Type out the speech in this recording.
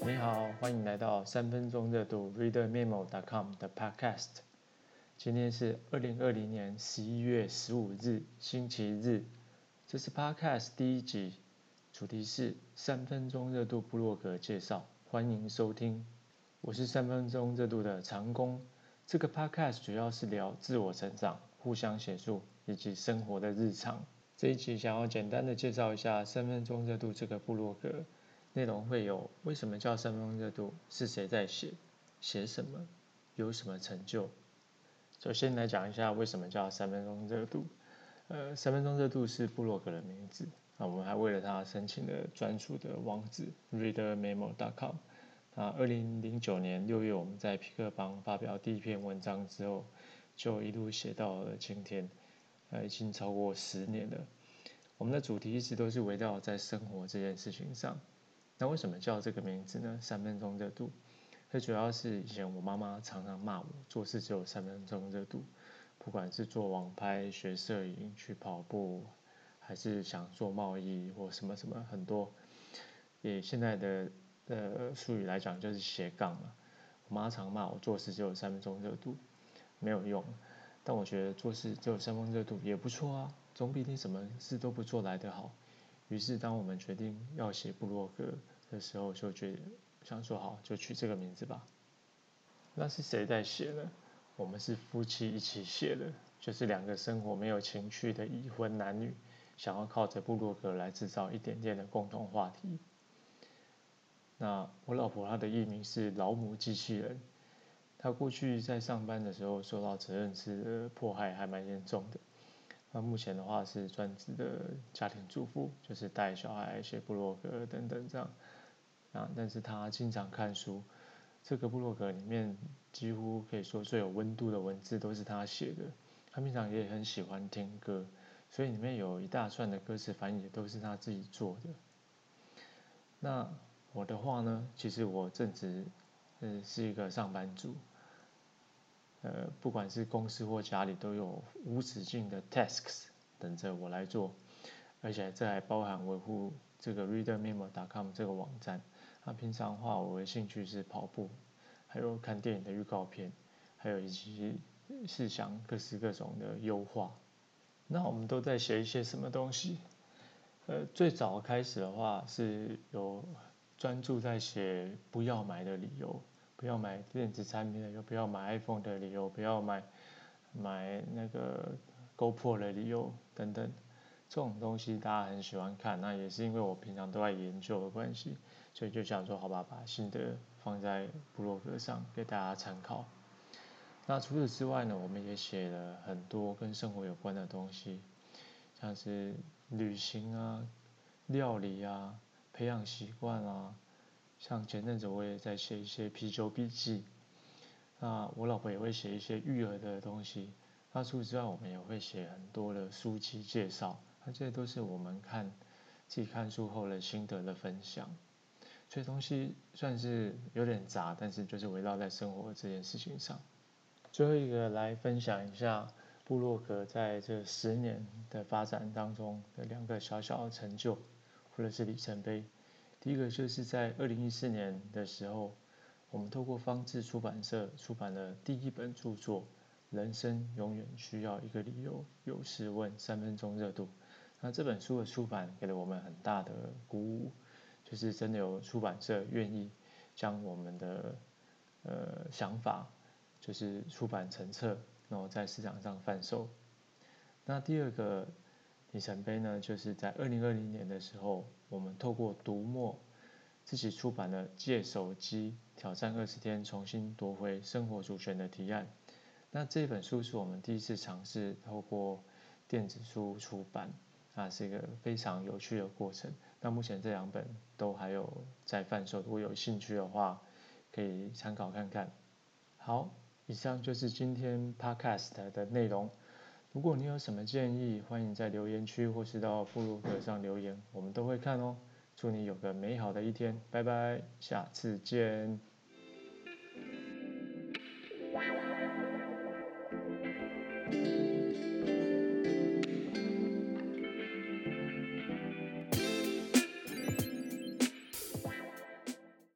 你好，欢迎来到三分钟热度 ReaderMemo.com 的 Podcast。今天是二零二零年十一月十五日，星期日。这是 Podcast 第一集，主题是三分钟热度部落格介绍，欢迎收听。我是三分钟热度的长工。这个 Podcast 主要是聊自我成长、互相协助以及生活的日常。这一集想要简单的介绍一下三分钟热度这个部落格。内容会有为什么叫三分钟热度？是谁在写？写什么？有什么成就？首先来讲一下为什么叫三分钟热度。呃，三分钟热度是部落格的名字。那我们还为了它申请了专属的网址 readermemo.com。啊二零零九年六月我们在皮克邦发表第一篇文章之后，就一路写到了今天，呃，已经超过十年了。我们的主题一直都是围绕在生活这件事情上。那为什么叫这个名字呢？三分钟热度，最主要是以前我妈妈常常骂我做事只有三分钟热度，不管是做网拍、学摄影、去跑步，还是想做贸易或什么什么很多，也现在的呃术语来讲就是斜杠了。我妈常骂我做事只有三分钟热度，没有用。但我觉得做事只有三分钟热度也不错啊，总比你什么事都不做来得好。于是，当我们决定要写部落格的时候，就觉得想说好，就取这个名字吧。那是谁在写呢？我们是夫妻一起写的，就是两个生活没有情趣的已婚男女，想要靠着部落格来制造一点点的共同话题。那我老婆她的艺名是老母机器人，她过去在上班的时候受到责任制的迫害还蛮严重的。那目前的话是专职的家庭主妇，就是带小孩、写部落格等等这样。啊，但是她经常看书，这个部落格里面几乎可以说最有温度的文字都是她写的。她平常也很喜欢听歌，所以里面有一大串的歌词翻译都是她自己做的。那我的话呢，其实我正值嗯是一个上班族。呃，不管是公司或家里，都有无止境的 tasks 等着我来做，而且这还包含维护这个 readermemo.com 这个网站。那平常的话，我的兴趣是跑步，还有看电影的预告片，还有以及是想各式各种的优化。那我们都在写一些什么东西？呃，最早开始的话是有专注在写不要买的理由。不要买电子产品的，又不要买 iPhone 的理由，不要买买那个 GoPro 的理由等等，这种东西大家很喜欢看，那也是因为我平常都在研究的关系，所以就想说好吧，把心得放在部落格上给大家参考。那除此之外呢，我们也写了很多跟生活有关的东西，像是旅行啊、料理啊、培养习惯啊。像前阵子我也在写一些啤酒笔记，那我老婆也会写一些育儿的东西。那除此之外，我们也会写很多的书籍介绍，那这些都是我们看自己看书后的心得的分享。这东西算是有点杂，但是就是围绕在生活这件事情上。最后一个来分享一下布洛格在这十年的发展当中的两个小小的成就，或者是里程碑。第一个就是在二零一四年的时候，我们透过方志出版社出版了第一本著作《人生永远需要一个理由》，有事问三分钟热度。那这本书的出版给了我们很大的鼓舞，就是真的有出版社愿意将我们的呃想法，就是出版成册，然后在市场上贩售。那第二个。里程碑呢，就是在二零二零年的时候，我们透过读墨自己出版了《借手机挑战二十天，重新夺回生活主权》的提案。那这本书是我们第一次尝试透过电子书出版，啊，是一个非常有趣的过程。那目前这两本都还有在贩售，如果有兴趣的话，可以参考看看。好，以上就是今天 Podcast 的内容。如果你有什么建议，欢迎在留言区或是到布鲁格上留言，我们都会看哦。祝你有个美好的一天，拜拜，下次见。